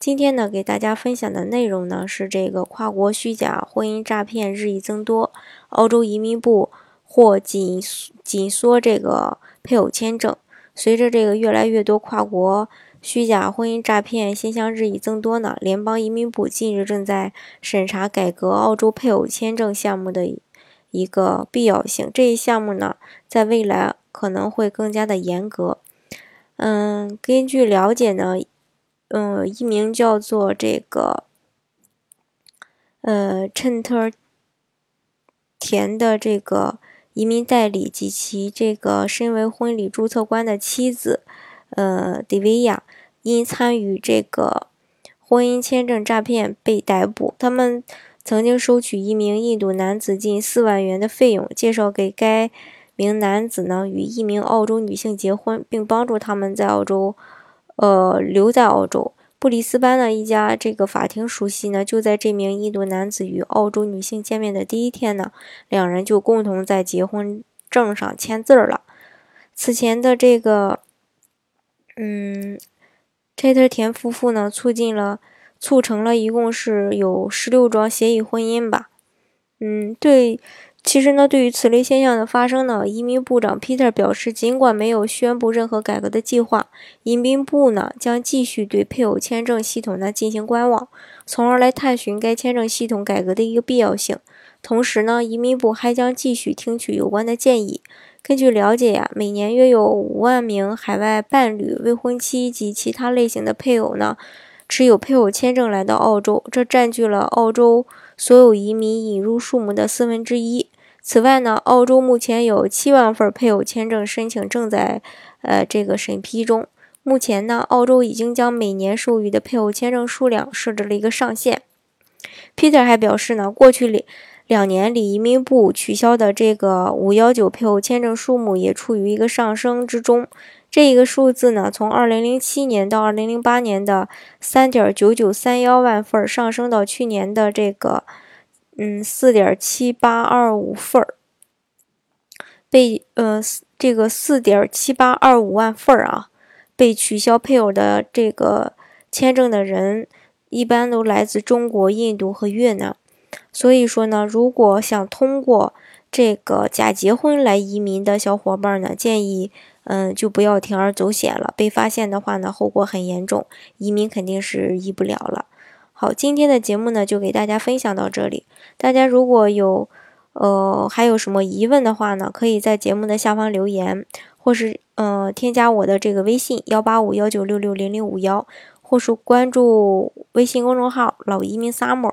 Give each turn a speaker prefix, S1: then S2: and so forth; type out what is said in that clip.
S1: 今天呢，给大家分享的内容呢是这个跨国虚假婚姻诈骗日益增多，澳洲移民部或紧紧缩这个配偶签证。随着这个越来越多跨国虚假婚姻诈骗现象日益增多呢，联邦移民部近日正在审查改革澳洲配偶签证项目的一个必要性。这一项目呢，在未来可能会更加的严格。嗯，根据了解呢。嗯，一名叫做这个呃趁特田的这个移民代理及其这个身为婚礼注册官的妻子呃迪维亚，因参与这个婚姻签证诈骗被逮捕。他们曾经收取一名印度男子近四万元的费用，介绍给该名男子呢与一名澳洲女性结婚，并帮助他们在澳洲。呃，留在澳洲布里斯班的一家这个法庭熟悉呢，就在这名印度男子与澳洲女性见面的第一天呢，两人就共同在结婚证上签字了。此前的这个，嗯，泰特田夫妇呢，促进了，促成了一共是有十六桩协议婚姻吧。嗯，对。其实呢，对于此类现象的发生呢，移民部长 Peter 表示，尽管没有宣布任何改革的计划，移民部呢将继续对配偶签证系统呢进行观望，从而来探寻该签证系统改革的一个必要性。同时呢，移民部还将继续听取有关的建议。根据了解呀，每年约有五万名海外伴侣、未婚妻及其他类型的配偶呢持有配偶签证来到澳洲，这占据了澳洲。所有移民引入数目的四分之一。此外呢，澳洲目前有七万份配偶签证申请正在呃这个审批中。目前呢，澳洲已经将每年授予的配偶签证数量设置了一个上限。Peter 还表示呢，过去里两年里，移民部取消的这个五幺九配偶签证数目也处于一个上升之中。这一个数字呢，从2007年到2008年的3.9931万份上升到去年的这个嗯4.7825份儿，被呃这个4.7825万份儿啊，被取消配偶的这个签证的人，一般都来自中国、印度和越南。所以说呢，如果想通过这个假结婚来移民的小伙伴呢，建议。嗯，就不要铤而走险了。被发现的话呢，后果很严重，移民肯定是移不了了。好，今天的节目呢，就给大家分享到这里。大家如果有呃还有什么疑问的话呢，可以在节目的下方留言，或是呃添加我的这个微信幺八五幺九六六零零五幺，或是关注微信公众号老移民 summer。